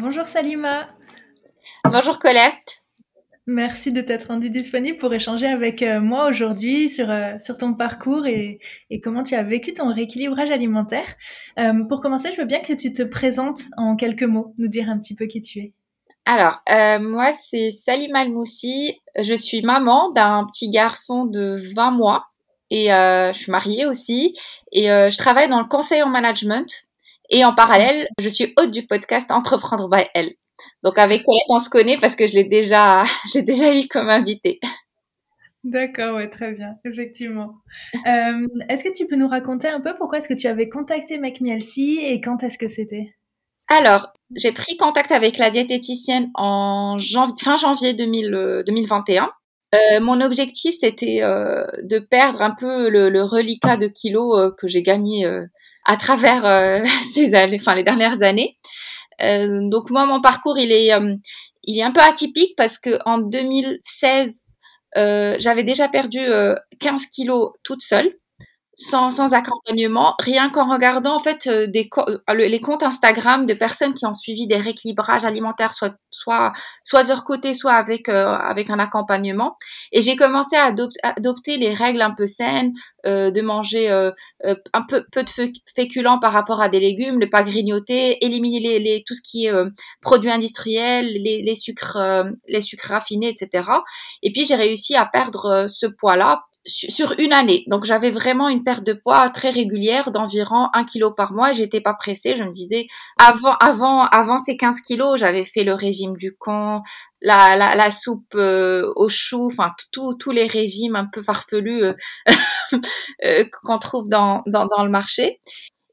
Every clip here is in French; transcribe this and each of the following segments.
Bonjour Salima. Bonjour Colette. Merci de t'être rendue disponible pour échanger avec euh, moi aujourd'hui sur, euh, sur ton parcours et, et, comment tu as vécu ton rééquilibrage alimentaire. Euh, pour commencer, je veux bien que tu te présentes en quelques mots, nous dire un petit peu qui tu es. Alors, moi, c'est Salima Almoussi. Je suis maman d'un petit garçon de 20 mois et je suis mariée aussi. Et je travaille dans le conseil en management et en parallèle, je suis hôte du podcast Entreprendre by Elle. Donc avec Colette, on se connaît parce que je l'ai déjà, j'ai déjà eu comme invité. D'accord, ouais, très bien, effectivement. Euh, est-ce que tu peux nous raconter un peu pourquoi est-ce que tu avais contacté Make et quand est-ce que c'était? Alors, j'ai pris contact avec la diététicienne en fin janvier 2021. Euh, mon objectif, c'était euh, de perdre un peu le, le reliquat de kilos que j'ai gagné à travers euh, ces années, enfin les dernières années. Euh, donc moi, mon parcours, il est, euh, il est un peu atypique parce que en 2016, j'avais déjà perdu 15 kilos toute seule sans, sans accompagnement, rien qu'en regardant en fait euh, des euh, les comptes Instagram de personnes qui ont suivi des rééquilibrages alimentaires, soit soit soit de leur côté, soit avec euh, avec un accompagnement. Et j'ai commencé à adopter les règles un peu saines, de manger un peu peu de féculents par rapport à des légumes, ne pas grignoter, éliminer les, les tout ce qui est produits industriels, les, les sucres les sucres raffinés, etc. Et puis j'ai réussi à perdre ce poids là sur une année. Donc j'avais vraiment une perte de poids très régulière d'environ un kilo par mois. J'étais pas pressée. Je me disais avant avant avant ces 15 kilos, j'avais fait le régime du con, la, la, la soupe euh, au chou, enfin tous les régimes un peu farfelus euh, euh, qu'on trouve dans, dans, dans le marché.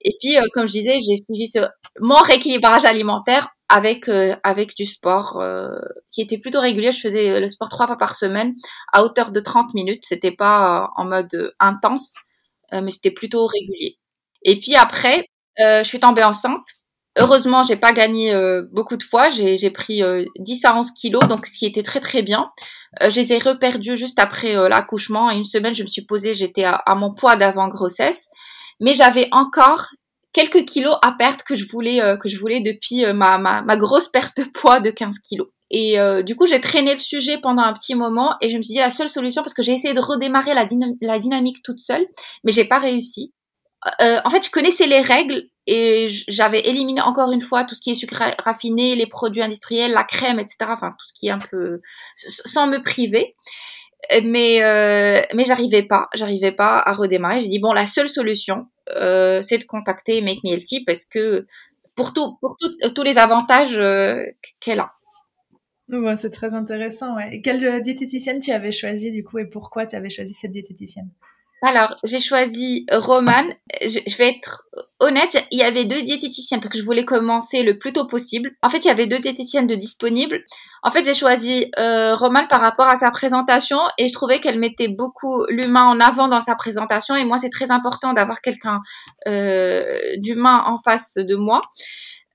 Et puis, comme je disais, j'ai suivi ce, mon rééquilibrage alimentaire avec euh, avec du sport euh, qui était plutôt régulier. Je faisais le sport trois fois par semaine à hauteur de 30 minutes. C'était pas euh, en mode intense, mais c'était plutôt régulier. Et puis après, je suis tombée enceinte. Heureusement, j'ai pas gagné beaucoup de poids. J'ai pris 10 à 11 kilos, donc ce qui était très très bien. je les ai reperdus juste après l'accouchement. Et une semaine, je me suis posée, j'étais à, à mon poids d'avant grossesse mais j'avais encore quelques kilos à perdre que je voulais euh, que je voulais depuis euh, ma, ma, ma, grosse perte de poids de 15 kilos. Et euh, du coup, j'ai traîné le sujet pendant un petit moment et je me suis dit la seule solution parce que j'ai essayé de redémarrer la, la, dynamique toute seule, mais j'ai pas réussi. en fait, je connaissais les règles et j'avais éliminé encore une fois tout ce qui est sucre raffiné, les produits industriels, la crème, etc. Enfin, tout ce qui est un peu sans me priver mais euh, mais j'arrivais pas, j'arrivais pas à redémarrer. J'ai dit bon, la seule solution, euh, c'est de contacter Make Me Healthy parce que pour tout, pour tous les avantages euh, qu'elle a. c'est très intéressant. Ouais. Quelle diététicienne tu avais choisi du coup et pourquoi tu avais choisi cette diététicienne? Alors, j'ai choisi Roman. Je, vais être honnête, il y avait deux diététiciennes parce que je voulais commencer le plus tôt possible. En fait, il y avait deux diététiciennes de disponibles. En fait, j'ai choisi euh, Roman par rapport à sa présentation et je trouvais qu'elle mettait beaucoup l'humain en avant dans sa présentation. Et moi, c'est très important d'avoir quelqu'un euh, d'humain en face de moi.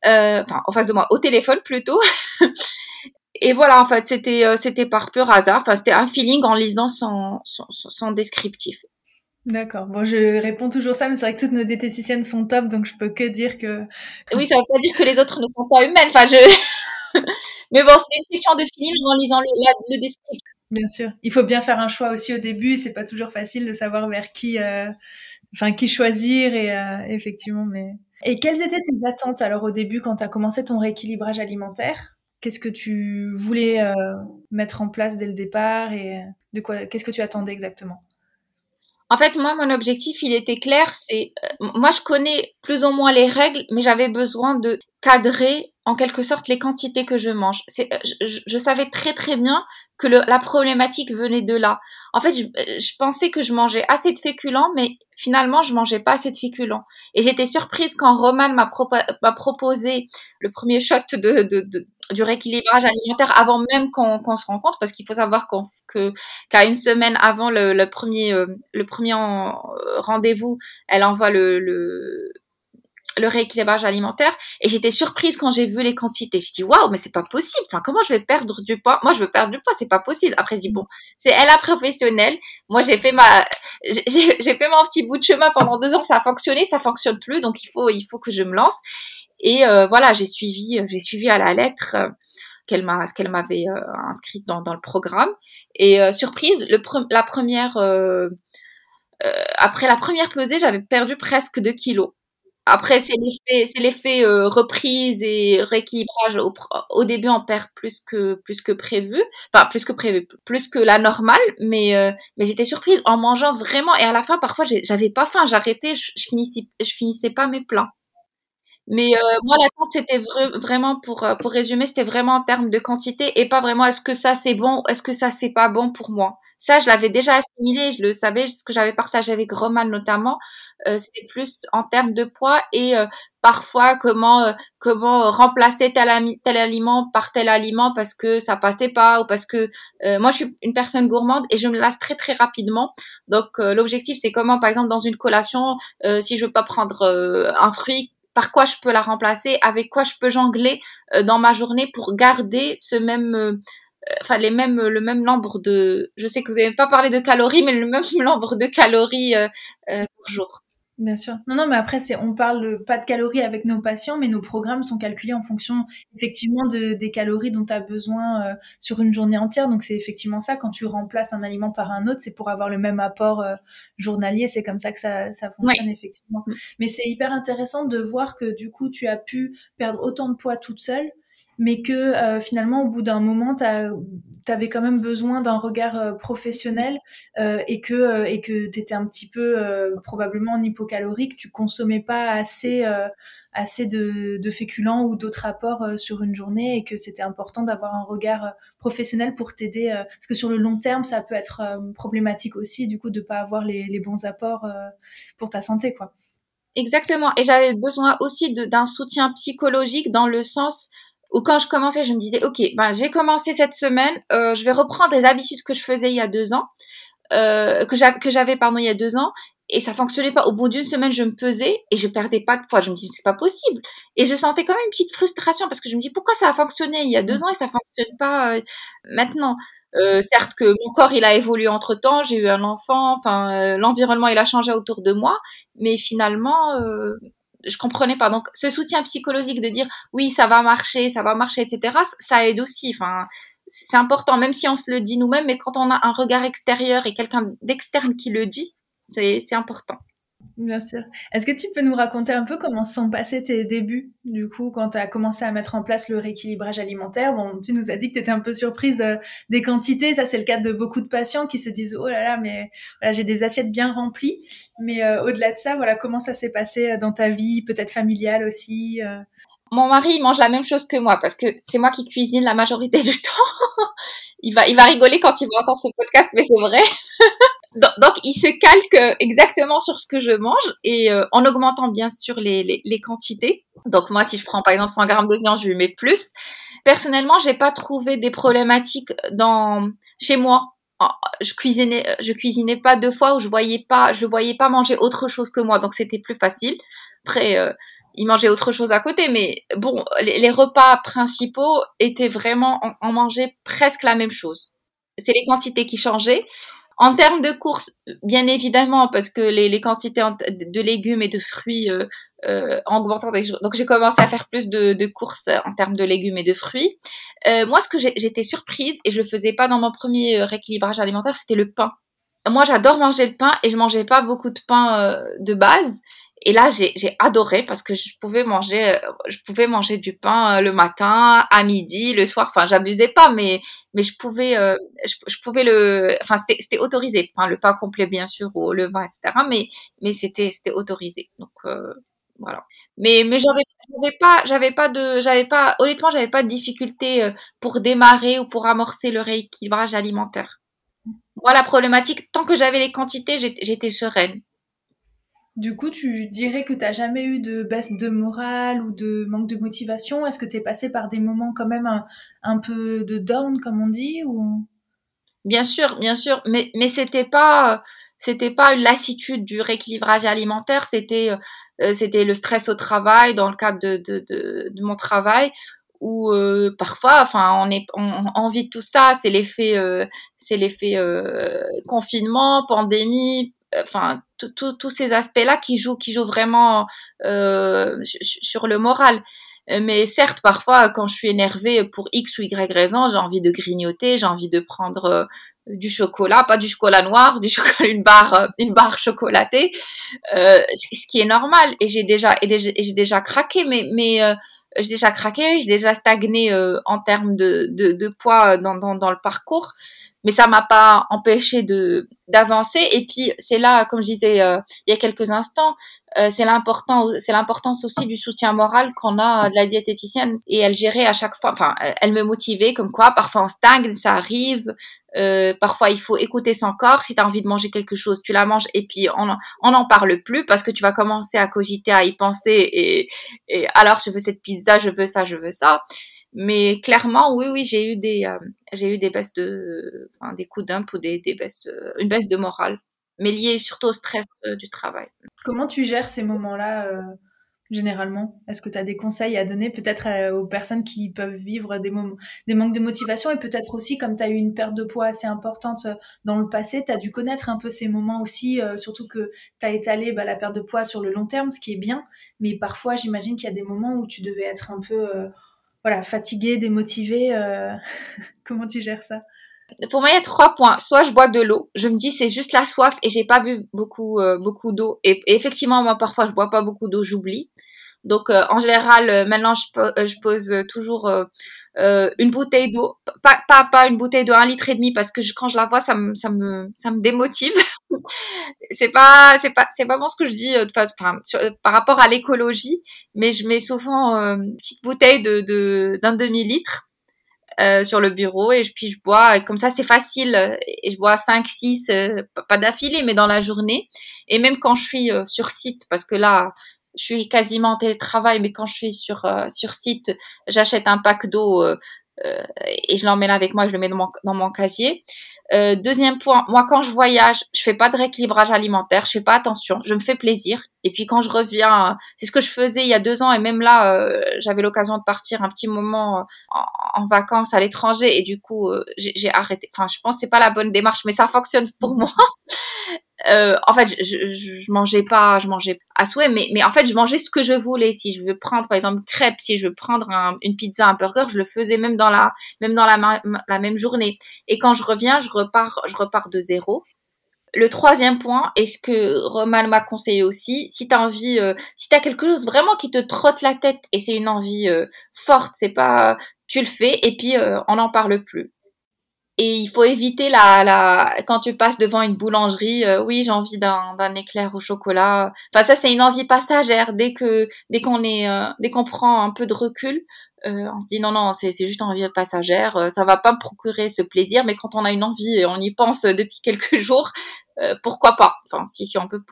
Euh, enfin, en face de moi, au téléphone plutôt. et voilà, en fait, c'était par pur hasard. Enfin, c'était un feeling en lisant son descriptif. D'accord. Bon, je réponds toujours ça, mais c'est vrai que toutes nos diététiciennes sont top, donc je peux que dire que. Oui, ça veut pas dire que les autres ne sont pas humaines. Enfin, je. mais bon, c'est une question de film en lisant le, le descriptif. Bien sûr. Il faut bien faire un choix aussi au début. C'est pas toujours facile de savoir vers qui, euh... enfin, qui choisir et euh, effectivement, mais. Et quelles étaient tes attentes alors au début quand tu as commencé ton rééquilibrage alimentaire? Qu'est-ce que tu voulais euh, mettre en place dès le départ et de quoi Qu'est-ce que tu attendais exactement? En fait, moi, mon objectif, il était clair. C'est, euh, moi, je connais plus ou moins les règles, mais j'avais besoin de cadrer en quelque sorte les quantités que je mange. C'est, je, savais très très bien que la problématique venait de là. En fait, je, je, pensais que je mangeais assez de féculents, mais finalement, je mangeais pas assez de féculents. Et j'étais surprise quand Roman m'a, proposé le premier shot de du rééquilibrage alimentaire avant même qu'on, se rencontre, parce qu'il faut savoir qu'à une semaine avant le, premier, euh, le premier euh, rendez-vous, elle envoie le le rééquilibrage alimentaire et j'étais surprise quand j'ai vu les quantités. Je dis waouh, mais c'est pas possible. Enfin, comment je vais perdre du poids? Moi, je veux perdre du poids, c'est pas possible. Après, je dis bon, c'est elle la professionnelle. Moi, j'ai fait ma, j'ai fait mon petit bout de chemin pendant deux ans. Ça a fonctionné, ça fonctionne plus, donc il faut, il faut que je me lance. Et euh, voilà, j'ai suivi, j'ai suivi à la lettre. Euh, qu'elle m'a, ce qu'elle m'avait euh, inscrite dans, dans le programme. Et surprise, le la première, après la première pesée, j'avais perdu presque 2 kilos. Après, c'est l'effet, c'est l'effet euh, reprise et rééquilibrage. Au, début, on perd plus que plus que prévu, enfin plus que prévu, plus que la normale. Mais euh, mais j'étais surprise en mangeant vraiment. Et à la fin, parfois, j'avais pas faim, j'arrêtais, je, je, finissais, je finissais pas mes plats. Mais euh, moi, l'attente, c'était vraiment pour pour résumer, c'était vraiment en termes de quantité et pas vraiment est-ce que ça c'est bon, est-ce que ça c'est pas bon pour moi. Ça, je l'avais déjà assimilé, je le savais, ce que j'avais partagé avec Roman notamment, euh, c'était plus en termes de poids et euh, parfois comment euh, comment remplacer tel, tel aliment par tel aliment parce que ça passait pas ou parce que moi je suis une personne gourmande et je me lasse très très rapidement. Donc l'objectif c'est comment par exemple dans une collation, si je veux pas prendre un fruit par quoi je peux la remplacer, avec quoi je peux jongler dans ma journée pour garder ce même enfin les mêmes le même nombre de je sais que vous n'avez pas parlé de calories mais le même nombre de calories euh, euh, par jour Bien sûr. Non, non, mais après, c'est, on parle pas de calories avec nos patients, mais nos programmes sont calculés en fonction effectivement de, des calories dont tu as besoin euh, sur une journée entière. Donc, c'est effectivement ça. Quand tu remplaces un aliment par un autre, c'est pour avoir le même apport journalier. C'est comme ça que ça, ça fonctionne effectivement. Mm. Mais c'est hyper intéressant de voir que du coup, tu as pu perdre autant de poids toute seule mais que euh, finalement, au bout d'un moment, tu avais quand même besoin d'un regard euh, professionnel euh, et que et que tu étais un petit peu probablement en hypocalorique, tu consommais pas assez assez de, féculents ou d'autres apports sur une journée et que c'était important d'avoir un regard professionnel pour t'aider parce que sur le long terme, ça peut être problématique aussi du coup de pas avoir les, les bons apports pour ta santé quoi. Exactement. Et j'avais besoin aussi d'un soutien psychologique dans le sens ou quand je commençais, je me disais, ok, ben, je vais commencer cette semaine, euh, je vais reprendre les habitudes que je faisais il y a deux ans, euh, que j'avais, pardon, il y a deux ans, et ça fonctionnait pas. Au bout d'une semaine, je me pesais et je perdais pas de poids. Je me dis, c'est pas possible. Et je sentais quand même une petite frustration parce que je me dis, pourquoi ça a fonctionné il y a deux mmh. ans et ça fonctionne pas euh, maintenant? Euh, certes que mon corps il a évolué entre temps, j'ai eu un enfant, enfin euh, l'environnement il a changé autour de moi, mais finalement euh, je comprenais pas. Donc, ce soutien psychologique de dire oui, ça va marcher, ça va marcher, etc., ça aide aussi. Enfin, c'est important, même si on se le dit nous-mêmes, mais quand on a un regard extérieur et quelqu'un d'externe qui le dit, c'est important. Bien sûr. Est-ce que tu peux nous raconter un peu comment sont passés tes débuts, du coup, quand tu as commencé à mettre en place le rééquilibrage alimentaire? Bon, tu nous as dit que tu étais un peu surprise euh, des quantités. Ça, c'est le cas de beaucoup de patients qui se disent, oh là là, mais voilà, j'ai des assiettes bien remplies. Mais euh, au-delà de ça, voilà, comment ça s'est passé euh, dans ta vie, peut-être familiale aussi Mon mari, il mange la même chose que moi parce que c'est moi qui cuisine la majorité du temps. il va, il va rigoler quand il va entendre ce podcast, mais c'est vrai. Donc, il se calque exactement sur ce que je mange et euh, en augmentant bien sûr les, les, les, quantités. Donc moi, si je prends par exemple 100 grammes de viande, je lui mets plus. Personnellement, j'ai pas trouvé des problématiques dans chez moi. Je cuisinais, je cuisinais pas deux fois où je voyais pas, je voyais pas manger autre chose que moi, donc c'était plus facile. Après, euh, il mangeait autre chose à côté, mais bon, les, les repas principaux étaient vraiment, on, on mangeait presque la même chose. C'est les quantités qui changeaient. En termes de courses, bien évidemment, parce que les, quantités de légumes et de fruits euh, euh, donc j'ai commencé à faire plus de, courses en termes de légumes et de fruits. Euh, moi, ce que j'étais surprise, et je le faisais pas dans mon premier rééquilibrage alimentaire, c'était le pain. Moi, j'adore manger le pain et je mangeais pas beaucoup de pain euh, de base. Et là, j'ai adoré parce que je pouvais manger, euh, je pouvais manger du pain euh, le matin, à midi, le soir. Enfin, j'abusais pas, mais mais je pouvais, euh, je, pouvais le, enfin, c'était autorisé. Enfin, le pain complet bien sûr, ou le vin, etc. Mais mais c'était c'était autorisé. Donc Voilà. Mais mais j'avais j'avais pas j'avais pas de j'avais pas honnêtement j'avais pas de difficulté euh, pour démarrer ou pour amorcer le rééquilibrage alimentaire. Moi la problématique tant que j'avais les quantités j'étais sereine. Du coup, tu dirais que tu n'as jamais eu de baisse de morale ou de manque de motivation? Est-ce que tu es passé par des moments quand même un, peu de down, comme on dit. Bien sûr, bien sûr, mais, mais c'était pas c'était pas une lassitude du rééquilibrage alimentaire, c'était euh, c'était le stress au travail dans le cadre de, de, de, mon travail où euh, parfois enfin on est on, vit tout ça. C'est l'effet euh, c'est l'effet confinement pandémie enfin tous ces aspects là qui jouent qui jouent vraiment sur le moral mais certes, parfois, quand je suis énervée pour X ou Y raison, j'ai envie de grignoter, j'ai envie de prendre du chocolat, pas du chocolat noir, du chocolat, une barre, euh, une barre chocolatée, euh, ce qui est normal. Et j'ai déjà, j'ai déjà craqué, mais, euh, j'ai déjà craqué, j'ai déjà stagné euh, en termes de, poids dans, le parcours, mais ça m'a pas empêché de d'avancer. Et puis c'est là, comme je disais il y a quelques instants, euh, c'est l'important, c'est l'importance aussi du soutien moral qu'on a de la diététicienne et elle gérait à chaque fois, enfin, elle me motivait comme quoi parfois on stagne, ça arrive, euh, parfois il faut écouter son corps. Si tu as envie de manger quelque chose, tu la manges et puis on on n'en parle plus parce que tu vas commencer à cogiter, à y penser et, et alors je veux cette pizza, je veux ça, je veux ça. Mais clairement, oui, oui, j'ai eu des, euh, j'ai eu des baisses de, des coups d'ump ou des, des baisses, une baisse de morale mais lié surtout au stress euh, du travail. Comment tu gères ces moments-là euh, généralement? Est-ce que tu as des conseils à donner peut-être aux personnes qui peuvent vivre des, moments, des manques de motivation et peut-être aussi comme tu as eu une perte de poids assez importante dans le passé, tu as dû connaître un peu ces moments aussi, surtout que tu as étalé bah, la perte de poids sur le long terme, ce qui est bien, mais parfois j'imagine qu'il y a des moments où tu devais être un peu voilà, fatigué, démotivé. Comment tu gères ça? Pour moi, il y a trois points. Soit je bois de l'eau, je me dis c'est juste la soif et j'ai pas bu beaucoup euh, beaucoup d'eau. Et, effectivement, moi parfois je bois pas beaucoup d'eau, j'oublie. Donc euh, en général, euh, maintenant je, je pose toujours une bouteille d'eau, pas, pas pas une bouteille de un litre et demi parce que quand je la vois, ça me ça me ça me démotive. c'est pas c'est pas c'est pas bon ce que je dis de par rapport à l'écologie, mais je mets souvent une petite bouteille de d'un demi litre euh, sur le bureau et puis je bois comme ça c'est facile et je bois 5 6 euh, pas d'affilée mais dans la journée et même quand je suis euh, sur site parce que là je suis quasiment en télétravail mais quand je suis sur sur site j'achète un pack d'eau et je l'emmène avec moi je le mets dans mon, dans mon casier euh, deuxième point, moi quand je voyage, je fais pas de rééquilibrage alimentaire, je fais pas attention, je me fais plaisir. Et puis quand je reviens, c'est ce que je faisais il y a deux ans et même là, euh, j'avais l'occasion de partir un petit moment en, en vacances à l'étranger et du coup euh, j'ai arrêté. Enfin, je pense que c'est pas la bonne démarche, mais ça fonctionne pour moi. Euh, en fait, je, mangeais pas, je mangeais à souhait, mais, mais en fait, je mangeais ce que je voulais. Si je veux prendre, par exemple, crêpe, si je veux prendre une pizza, un burger, je le faisais même dans la, même dans la, la même journée. Et quand je reviens, je repars, je repars de zéro. Le troisième point, et ce que Roman m'a conseillé aussi, si tu as envie, euh, si tu as quelque chose vraiment qui te trotte la tête et c'est une envie euh, forte, c'est pas, tu le fais et puis euh, on n'en parle plus. Et il faut éviter la, la quand tu passes devant une boulangerie, euh, oui, j'ai envie d'un, d'un éclair au chocolat. Enfin, ça, c'est une envie passagère. Dès que, dès qu'on est, euh, dès qu'on prend un peu de recul, euh, on se dit non, non, c'est, c'est juste une envie passagère. ça va pas me procurer ce plaisir, mais quand on a une envie et on y pense depuis quelques jours, pourquoi pas? Enfin, si, si on peut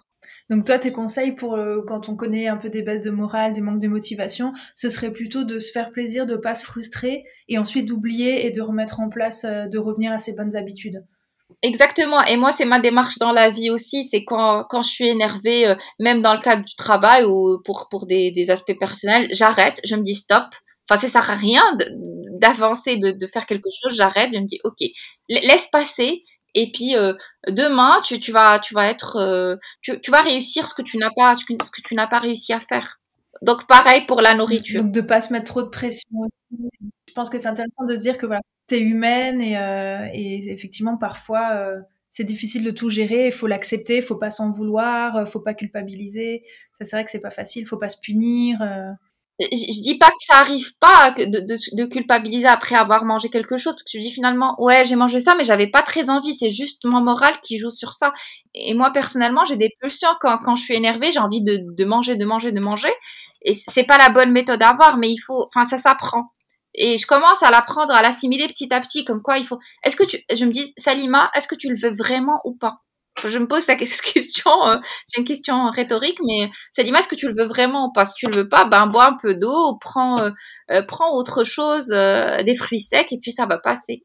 donc toi, tes conseils pour euh, quand on connaît un peu des baisses de morale, des manques de motivation, ce serait plutôt de se faire plaisir, de pas se frustrer et ensuite d'oublier et de remettre en place, euh, de revenir à ses bonnes habitudes. Exactement. Et moi, c'est ma démarche dans la vie aussi. C'est quand, quand je suis énervée, euh, même dans le cadre du travail ou pour, pour des, aspects personnels, j'arrête, je me dis stop. Enfin, ça sert à rien d'avancer, de, de, faire quelque chose. J'arrête, je me dis ok, laisse passer et puis euh, demain tu, tu vas tu vas être euh, tu, tu, vas réussir ce que tu n'as pas ce que, tu n'as pas réussi à faire. Donc pareil pour la nourriture. Donc de pas se mettre trop de pression aussi. Je pense que c'est intéressant de se dire que voilà es humaine et, euh, et effectivement parfois c'est difficile de tout gérer. Il faut l'accepter il faut pas s'en vouloir faut pas culpabiliser. Ça c'est vrai que c'est pas facile. Faut pas se punir je, dis pas que ça arrive pas de, culpabiliser après avoir mangé quelque chose, parce que je dis finalement, ouais, j'ai mangé ça, mais j'avais pas très envie, c'est juste mon moral qui joue sur ça. Et moi, personnellement, j'ai des pulsions quand, quand je suis énervée, j'ai envie de, de manger, de manger, de manger. Et c'est pas la bonne méthode à avoir, mais il faut, enfin, ça s'apprend. Et je commence à l'apprendre, à l'assimiler petit à petit, comme quoi il faut. Est-ce que tu, je me dis, Salima, est-ce que tu le veux vraiment ou pas? Je me pose cette question, euh, c'est une question rhétorique, mais Salima, est-ce que tu le veux vraiment pas? Si tu le veux pas, ben bois un peu d'eau, prends, euh, euh, prends autre chose, des fruits secs, et puis ça va passer.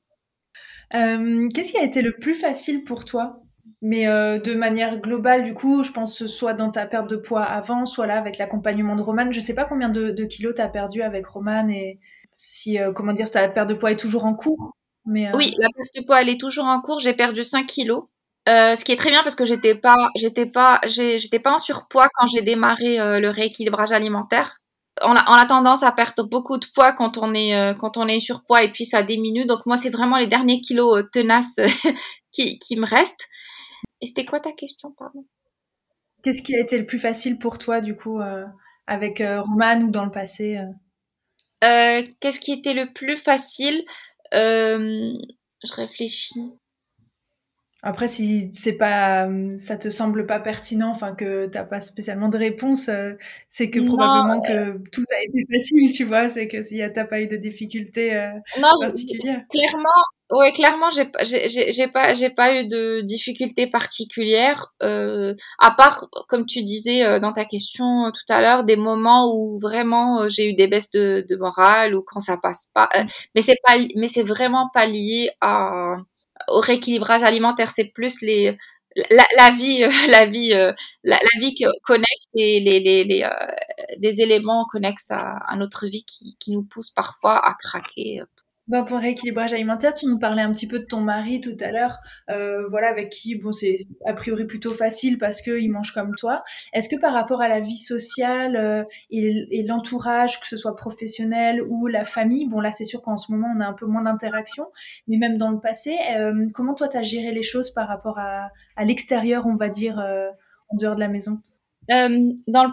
Qu'est-ce qui a été le plus facile pour toi? Mais de manière globale, du coup, je pense soit dans ta perte de poids avant, soit là avec l'accompagnement de Roman. Je sais pas combien de, de kilos tu as perdu avec Roman et, si, comment dire, sa perte de poids est toujours en cours. Mais, euh, Oui, la perte de poids, elle est toujours en cours. J'ai perdu 5 kilos. Euh, ce qui est très bien parce que j'étais pas, j'étais pas, j'étais pas en surpoids quand j'ai démarré le rééquilibrage alimentaire. On a, on a, tendance à perdre beaucoup de poids quand on est quand on est surpoids et puis ça diminue. Donc moi c'est vraiment les derniers kilos tenaces qui, qui me restent. Et c'était quoi ta question, pardon? Qu'est-ce qui a été le plus facile pour toi du coup avec Roman ou dans le passé euh, qu'est-ce qui était le plus facile? Euh, Je réfléchis. Après, si c'est pas, ça te semble pas pertinent, enfin que t'as pas spécialement de réponse, euh, c'est que probablement que tout a été facile, tu vois. C'est que s'il y a t'as pas eu de difficultés non, particulières. Clairement, Ouais, clairement, j'ai j'ai pas j'ai pas eu de difficultés particulières, euh, à part comme tu disais euh, dans ta question euh, tout à l'heure, des moments où vraiment euh, j'ai eu des baisses de, de morale ou quand ça passe pas. Mais c'est pas mais c'est vraiment pas lié à au rééquilibrage alimentaire. C'est plus les la, vie la vie la, la, vie connecte et les les, les des éléments connexes à, à, notre vie qui qui nous poussent parfois à craquer dans ton rééquilibrage alimentaire, tu nous parlais un petit peu de ton mari tout à l'heure, euh, voilà, avec qui, bon, c'est a priori plutôt facile parce qu'il mange comme toi. Est-ce que par rapport à la vie sociale euh, et, l'entourage, que ce soit professionnel ou la famille, bon là c'est sûr qu'en ce moment on a un peu moins d'interaction, mais même dans le passé, euh, comment toi tu as géré les choses par rapport à, à l'extérieur, on va dire, en dehors de la maison? Dans le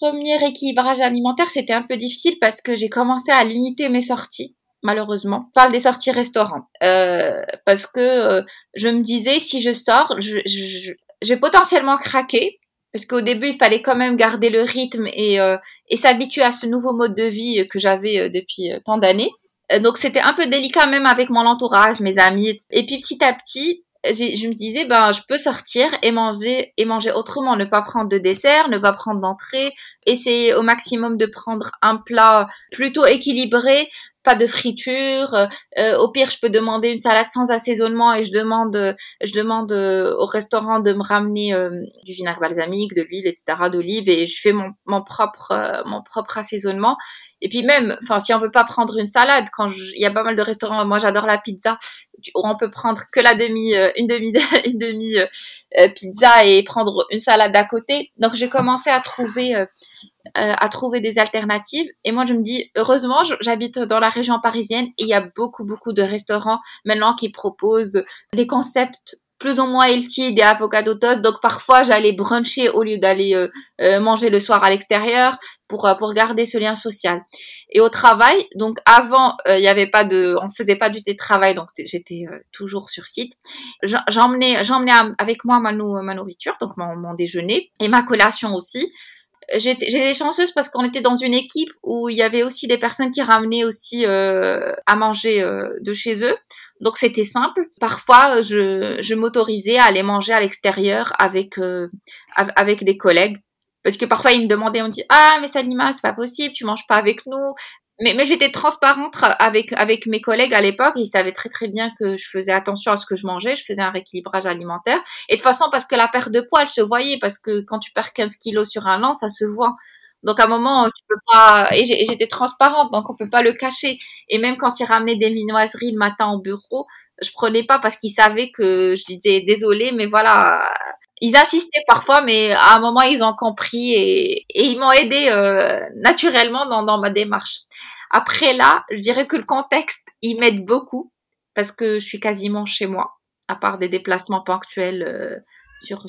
premier rééquilibrage alimentaire, c'était un peu difficile parce que j'ai commencé à limiter mes sorties malheureusement. Parle des sorties restaurants. Euh, parce que euh, je me disais, si je sors, je, je, je, vais potentiellement craquer. Parce qu'au début, il fallait quand même garder le rythme et, euh, et s'habituer à ce nouveau mode de vie que j'avais depuis tant d'années. donc c'était un peu délicat même avec mon entourage, mes amis. Et puis petit à petit, je me disais ben je peux sortir et manger et manger autrement ne pas prendre de dessert ne pas prendre d'entrée essayer au maximum de prendre un plat plutôt équilibré pas de friture. Euh, au pire, je peux demander une salade sans assaisonnement et je demande, je demande euh, au restaurant de me ramener euh, du vinaigre balsamique, de l'huile, etc., d'olive et je fais mon, propre, mon propre assaisonnement. Et puis même, enfin, si on veut pas prendre une salade, quand il y a pas mal de restaurants, moi j'adore la pizza, on peut prendre que la demi, une demi, une demi pizza et prendre une salade à côté. Donc j'ai commencé à trouver à trouver des alternatives. Et moi, je me dis, heureusement, j'habite dans la région parisienne et il y a beaucoup, beaucoup de restaurants maintenant qui proposent des concepts plus ou moins healthy, des avocado toast. Donc parfois, j'allais bruncher au lieu d'aller euh, euh, manger le soir à l'extérieur pour pour garder ce lien social. Et au travail, donc avant, il y avait pas de, on faisait pas du télétravail, donc j'étais toujours sur site. J'emmenais avec moi ma, ma nourriture, donc mon déjeuner et ma collation aussi j'étais chanceuse parce qu'on était dans une équipe où il y avait aussi des personnes qui ramenaient aussi euh, à manger euh, de chez eux. Donc c'était simple. Parfois, je, je m'autorisais à aller manger à l'extérieur avec euh, avec des collègues parce que parfois ils me demandaient, on me dit ah mais Salima c'est pas possible, tu manges pas avec nous mais, j'étais transparente avec, avec mes collègues à l'époque. Ils savaient très très bien que je faisais attention à ce que je mangeais. Je faisais un rééquilibrage alimentaire. Et de toute façon, parce que la perte de poids, se voyait. Parce que quand tu perds 15 kilos sur un an, ça se voit. Donc à un moment, tu peux pas. Et j'étais transparente, donc on peut pas le cacher. Et même quand ils ramenaient des minoiseries le matin au bureau, je prenais pas parce qu'ils savaient que je disais désolé, mais voilà, ils insistaient parfois, mais à un moment, ils ont compris et, ils m'ont aidé euh, naturellement dans, ma démarche. Après là, je dirais que le contexte, il m'aide beaucoup parce que je suis quasiment chez moi, à part des déplacements ponctuels euh, sur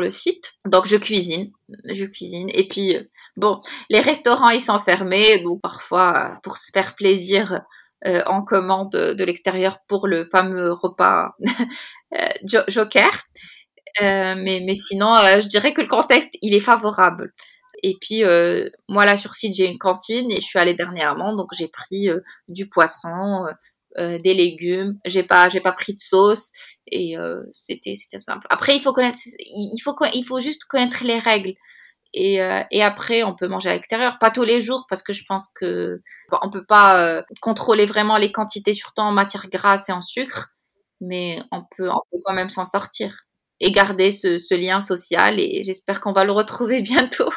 le site. Donc je cuisine, je cuisine et puis bon, les restaurants ils sont fermés donc parfois pour se faire plaisir en commande de l'extérieur pour le fameux repas Joker. Mais mais sinon je dirais que le contexte il est favorable. Et puis, euh, moi, là, sur site, j'ai une cantine et je suis allée dernièrement, donc j'ai pris euh, du poisson, euh, des légumes. J'ai pas, j'ai pas pris de sauce et c'était, c'était simple. Après, il faut connaître, il faut, il faut juste connaître les règles. Et, et après, on peut manger à l'extérieur, pas tous les jours, parce que je pense que on peut pas contrôler vraiment les quantités, surtout en matière grasse et en sucre, mais on peut, on peut quand même s'en sortir et garder ce, ce lien social. Et j'espère qu'on va le retrouver bientôt.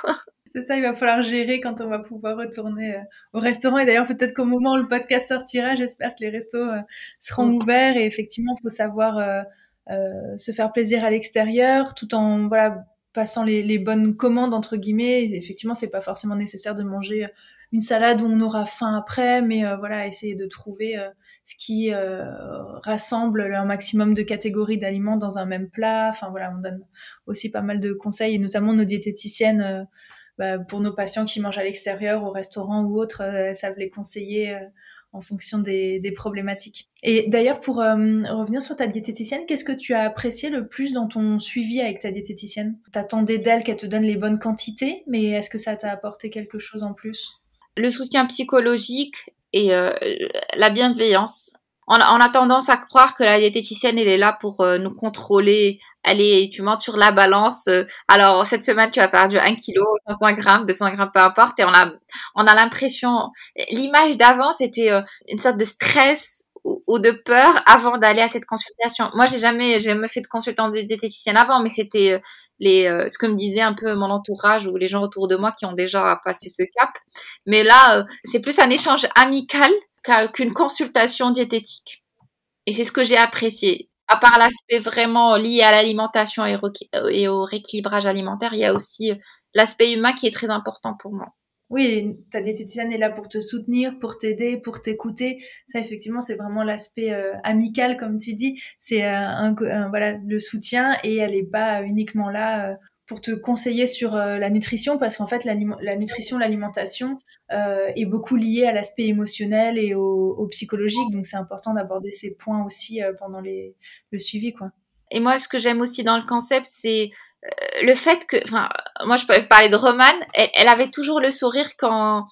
C'est ça, il va falloir gérer quand on va pouvoir retourner euh, au restaurant. Et d'ailleurs, peut-être qu'au moment où le podcast sortira, j'espère que les restos euh, seront mm. ouverts. Et effectivement, il faut savoir euh, se faire plaisir à l'extérieur, tout en voilà passant les, les, bonnes commandes entre guillemets. effectivement, c'est pas forcément nécessaire de manger une salade où on aura faim après, mais voilà, essayer de trouver ce qui rassemble un maximum de catégories d'aliments dans un même plat. Enfin voilà, on donne aussi pas mal de conseils, et notamment nos diététiciennes bah, pour nos patients qui mangent à l'extérieur, au restaurant ou autre, euh, savent les conseiller euh, en fonction des, problématiques. Et d'ailleurs, pour euh, revenir sur ta diététicienne, qu'est-ce que tu as apprécié le plus dans ton suivi avec ta diététicienne? T'attendais d'elle qu'elle te donne les bonnes quantités, mais est-ce que ça t'a apporté quelque chose en plus? Le soutien psychologique et la bienveillance on a, tendance à croire que la diététicienne, elle est là pour euh, nous contrôler. Allez, tu montes sur la balance. Euh, alors, cette semaine, tu as perdu 1 kg, 500 grammes, 200 grammes, peu importe. Et on a, on a l'impression, l'image d'avant, c'était euh, une sorte de stress ou, de peur avant d'aller à cette consultation. Moi, j'ai jamais, jamais fait de consultant de diététicienne avant, mais c'était les, ce que me disait un peu mon entourage ou les gens autour de moi qui ont déjà passé ce cap. Mais là, c'est plus un échange amical qu'une consultation diététique. Et c'est ce que j'ai apprécié. À part l'aspect vraiment lié à l'alimentation et au rééquilibrage alimentaire, il y a aussi l'aspect humain qui est très important pour moi. Oui, ta diététicienne est là pour te soutenir, pour t'aider, pour t'écouter. Ça, effectivement, c'est vraiment l'aspect euh, amical, comme tu dis. C'est euh, un, voilà le soutien et elle est pas uniquement là euh, pour te conseiller sur la nutrition, parce qu'en fait, la, nutrition, l'alimentation, euh, est beaucoup lié à l'aspect émotionnel et au, psychologique. Donc c'est important d'aborder ces points aussi euh, pendant le suivi, quoi. Et moi, ce que j'aime aussi dans le concept, c'est euh, le fait que, enfin, moi je peux parler de Romane, elle, avait toujours le sourire quand,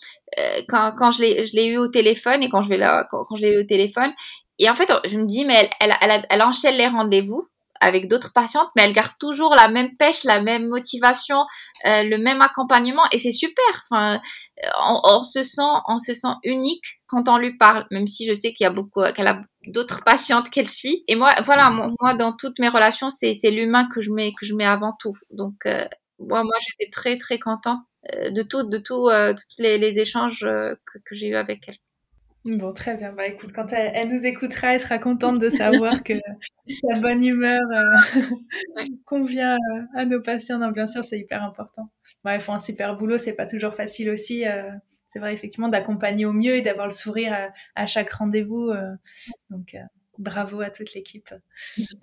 quand, quand je l'ai eu au téléphone et quand je vais là, quand, je l'ai eu au téléphone. Et en fait, je me dis, mais elle, elle, elle, enchaîne les rendez-vous avec d'autres patientes, mais elle garde toujours la même pêche, la même motivation, euh, le même accompagnement, et c'est super. Enfin, on, se sent, on se sent unique quand on lui parle, même si je sais qu'il y a beaucoup, qu'elle a d'autres patientes qu'elle suit. Et moi, voilà, moi, dans toutes mes relations, c'est, l'humain que je mets, que je mets avant tout. Donc, euh, moi, moi, j'étais très, très contente euh, de tout, de tout, tous les, les échanges que, que j'ai eu avec elle. Bon, très bien. Bah, écoute, quand elle, nous écoutera, elle sera contente de savoir que sa bonne humeur euh, convient euh, à nos patients. Non, bien sûr, c'est hyper important. Ils font un super boulot, c'est pas toujours facile aussi. Euh, c'est vrai, effectivement, d'accompagner au mieux et d'avoir le sourire à, chaque rendez-vous. donc, bravo à toute l'équipe.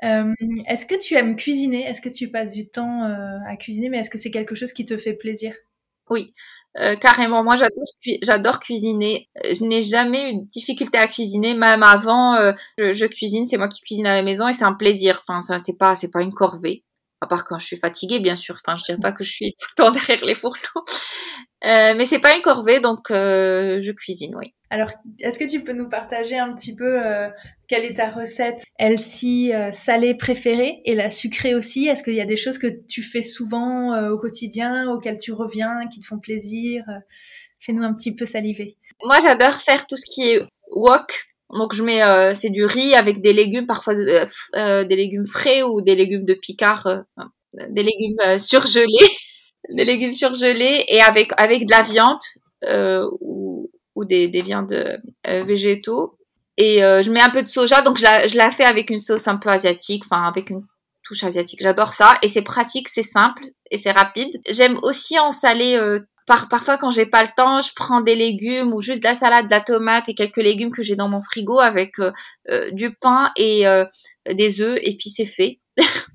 est-ce que tu aimes cuisiner? Est-ce que tu passes du temps à cuisiner Mais est-ce que c'est quelque chose qui te fait plaisir? Oui, euh, carrément. Moi, j'adore, j'adore cuisiner. Je n'ai jamais eu de difficulté à cuisiner, même avant. Euh, je, cuisine, c'est moi qui cuisine à la maison et c'est un plaisir. Enfin, ça, c'est pas, c'est pas une corvée. À part quand je suis fatiguée, bien sûr. Enfin, je dirais pas que je suis tout le temps derrière les fourneaux. Euh, mais c'est pas une corvée, donc euh, je cuisine, oui. Alors, est-ce que tu peux nous partager un petit peu euh, quelle est ta recette, elle-ci salée préférée et la sucrée aussi? Est-ce qu'il y a des choses que tu fais souvent au quotidien, auxquelles tu reviens, qui te font plaisir? Fais-nous un petit peu saliver. Moi, j'adore faire tout ce qui est wok. Donc, je mets, c'est du riz avec des légumes, parfois des légumes frais ou des légumes de picard, des légumes surgelés. des légumes surgelés et avec, avec de la viande euh, ou, ou des, des viandes euh, végétaux. Et euh, je mets un peu de soja, donc je la, je la fais avec une sauce un peu asiatique, enfin avec une touche asiatique. J'adore ça et c'est pratique, c'est simple et c'est rapide. J'aime aussi en saler. Euh, par, parfois, quand j'ai pas le temps, je prends des légumes ou juste de la salade, de la tomate et quelques légumes que j'ai dans mon frigo avec euh, du pain et des œufs et puis c'est fait.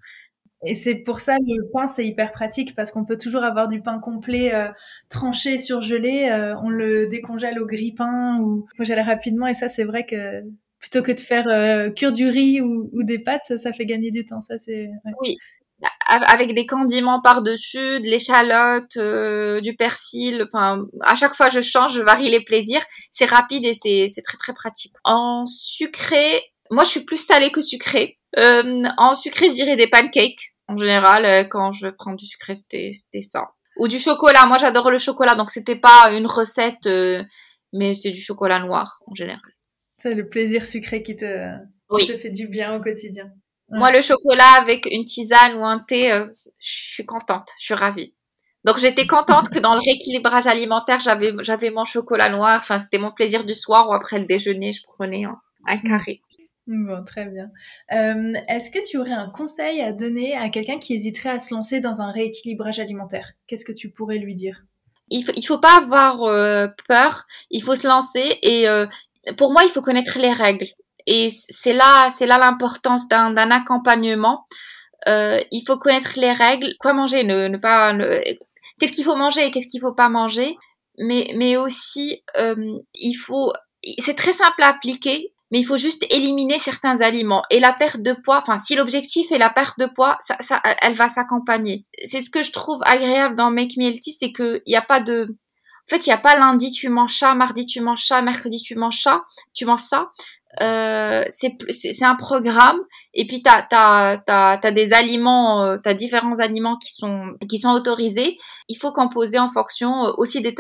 Et c'est pour ça le pain c'est hyper pratique parce qu'on peut toujours avoir du pain complet euh, tranché surgelé, euh, on le décongèle au grille-pain ou congèle rapidement et ça c'est vrai que plutôt que de faire euh, cuire du riz ou, des pâtes, ça, fait gagner du temps. Ça c'est oui avec des condiments par-dessus, de l'échalote, du persil. Enfin, à chaque fois je change, je varie les plaisirs. C'est rapide et c'est très très pratique. En sucré, moi je suis plus salée que sucré. Euh, en sucré, je dirais des pancakes. En général, euh, quand je prends du sucré, c'était ça. Ou du chocolat. Moi, j'adore le chocolat, donc c'était pas une recette, euh, mais c'est du chocolat noir en général. C'est le plaisir sucré qui te, te fait du bien au quotidien. Moi, le chocolat avec une tisane ou un thé, je suis contente, je suis ravie. Donc j'étais contente que dans le rééquilibrage alimentaire, j'avais j'avais mon chocolat noir. Enfin, c'était mon plaisir du soir ou après le déjeuner, je prenais un carré. Bon, très bien. Euh, est-ce que tu aurais un conseil à donner à quelqu'un qui hésiterait à se lancer dans un rééquilibrage alimentaire? Qu'est-ce que tu pourrais lui dire? Il faut, faut pas avoir euh, peur, il faut se lancer et euh, pour moi, il faut connaître les règles. Et c'est là, c'est là l'importance d'un, accompagnement. il faut connaître les règles, quoi manger, ne, pas, qu'est-ce qu'il faut manger et qu'est-ce qu'il faut pas manger? Mais, mais aussi, il faut, c'est très simple à appliquer mais il faut juste éliminer certains aliments. Et la perte de poids, enfin, si l'objectif est la perte de poids, ça, ça elle va s'accompagner. C'est ce que je trouve agréable dans Make Me Healthy, c'est qu'il n'y a pas de... En fait, il n'y a pas lundi tu manges ça, mardi tu manges ça, mercredi tu manges ça, tu manges ça. Euh, c'est un programme et puis tu as, as, des aliments, euh, tu as différents aliments qui sont, qui sont autorisés. Il faut composer en fonction euh, aussi de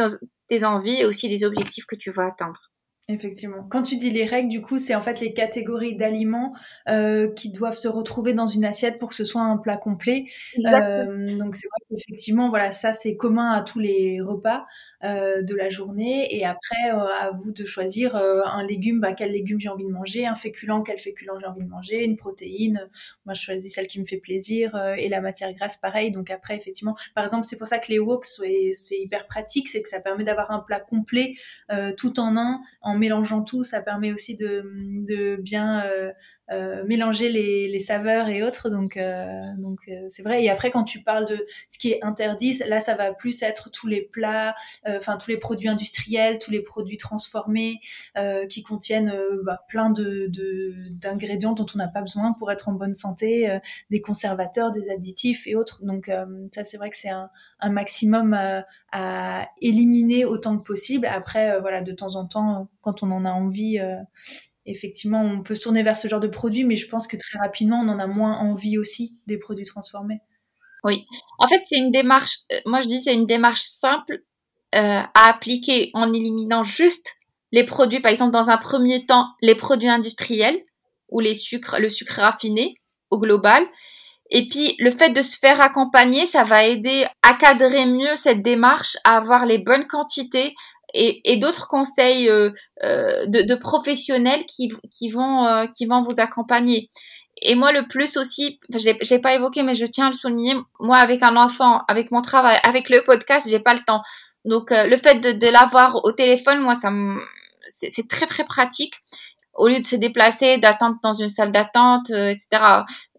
tes envies et aussi des objectifs que tu veux atteindre. Effectivement. Quand tu dis les règles, du coup, c'est en fait les catégories d'aliments euh, qui doivent se retrouver dans une assiette pour que ce soit un plat complet. Euh, donc c'est vrai qu'effectivement, voilà, ça c'est commun à tous les repas. Euh, de la journée. Et après, euh, à vous de choisir euh, un légume, bah, quel légume j'ai envie de manger, un féculent, quel féculent j'ai envie de manger, une protéine. Moi, je choisis celle qui me fait plaisir et la matière grasse, pareil. Donc après, effectivement, par exemple, c'est pour ça que les woks, c'est hyper pratique, c'est que ça permet d'avoir un plat complet tout en un, en mélangeant tout. Ça permet aussi de, de bien euh, mélanger les, les, saveurs et autres. Donc, euh, donc euh, c'est vrai. Et après, quand tu parles de ce qui est interdit, là, ça va plus être tous les plats, enfin tous les produits industriels, tous les produits transformés qui contiennent bah, plein de d'ingrédients dont on n'a pas besoin pour être en bonne santé, des conservateurs, des additifs et autres. Donc ça, c'est vrai que c'est un, un, maximum à éliminer autant que possible. Après, voilà, de temps en temps, quand on en a envie, effectivement, on peut tourner vers ce genre de produits, mais je pense que très rapidement, on en a moins envie aussi des produits transformés. Oui. En fait, c'est une démarche, euh, moi je dis, c'est une démarche simple euh, à appliquer en éliminant juste les produits, par exemple, dans un premier temps, les produits industriels ou les sucres, le sucre raffiné au global. Et puis, le fait de se faire accompagner, ça va aider à cadrer mieux cette démarche, à avoir les bonnes quantités, et, et d'autres conseils euh, euh, de, de, professionnels qui, qui, vont, euh, qui vont vous accompagner. Et moi, le plus aussi, je ne l'ai pas évoqué, mais je tiens à le souligner, moi, avec un enfant, avec mon travail, avec le podcast, j'ai pas le temps. Donc, le fait de, de l'avoir au téléphone, moi, ça c'est très, très pratique au lieu de se déplacer, d'attendre dans une salle d'attente, etc.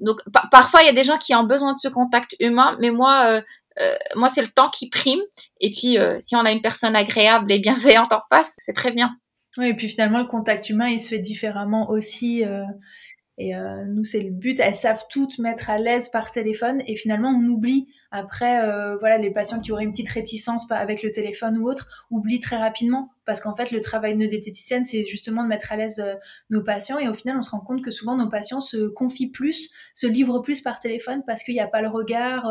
Donc parfois il y a des gens qui ont besoin de ce contact humain, mais moi euh, moi, c'est le temps qui prime. Et puis, euh, si on a une personne agréable et bienveillante en face, c'est très bien. Oui, et puis finalement, le contact humain, il se fait différemment aussi. Euh, et euh, nous, c'est le but. Elles savent toutes mettre à l'aise par téléphone. Et finalement, on oublie après, euh, voilà, les patients qui auraient une petite réticence avec le téléphone ou autre, oublient très rapidement. Parce qu'en fait, le travail de nos diététiciennes, c'est justement de mettre à l'aise euh, nos patients. Et au final, on se rend compte que souvent, nos patients se confient plus, se livrent plus par téléphone parce qu'il n'y a pas le regard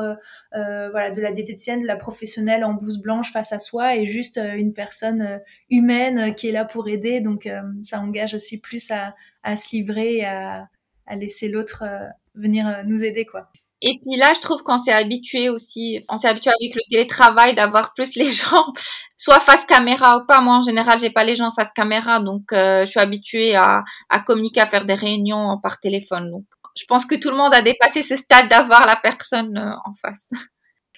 voilà, de la diététicienne, de la professionnelle en blouse blanche face à soi et juste une personne humaine qui est là pour aider. Donc, ça engage aussi plus à, à se livrer à à laisser l'autre euh, venir euh, nous aider, quoi. Et puis là, je trouve qu'on s'est habitué aussi, on s'est habitué avec le télétravail d'avoir plus les gens, soit face caméra ou pas. Moi, en général, j'ai pas les gens face caméra, donc euh, je suis habituée à, communiquer, à faire des réunions par téléphone. Donc, je pense que tout le monde a dépassé ce stade d'avoir la personne en face.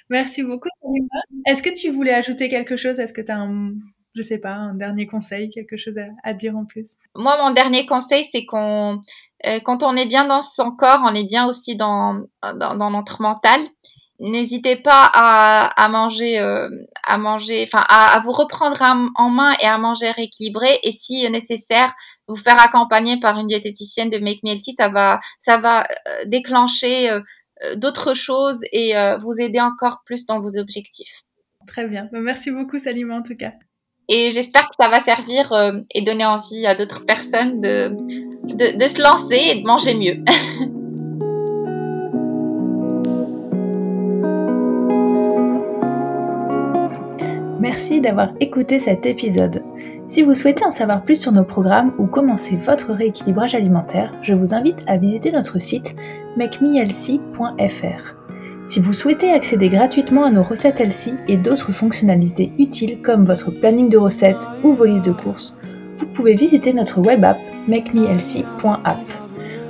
Merci beaucoup, Salima. Est-ce que tu voulais ajouter quelque chose? Est-ce que tu as un je sais pas, un dernier conseil, quelque chose à, dire en plus Moi, mon dernier conseil, c'est qu'on, euh, quand on est bien dans son corps, on est bien aussi dans, dans, notre mental. N'hésitez pas à, à manger, euh, à manger, enfin, à, vous reprendre en main et à manger rééquilibré. Et si nécessaire, vous faire accompagner par une diététicienne de Make Me Healthy, ça va, ça va euh, déclencher d'autres choses et vous aider encore plus dans vos objectifs. Très bien. Bah, merci beaucoup, Salima, en tout cas. Et j'espère que ça va servir euh, et donner envie à d'autres personnes de, se lancer et de manger mieux. Merci d'avoir écouté cet épisode. Si vous souhaitez en savoir plus sur nos programmes ou commencer votre rééquilibrage alimentaire, je vous invite à visiter notre site makemehealthy.fr. Si vous souhaitez accéder gratuitement à nos recettes Elsie et d'autres fonctionnalités utiles comme votre planning de recettes ou vos listes de courses, vous pouvez visiter notre web app makemeelsie.app.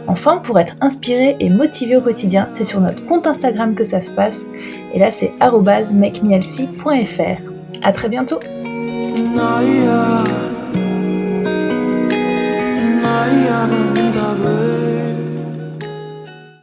Enfin, pour être inspiré et motivé au quotidien, c'est sur notre compte Instagram que ça se passe, et là c'est makemeelsie.fr. À très bientôt!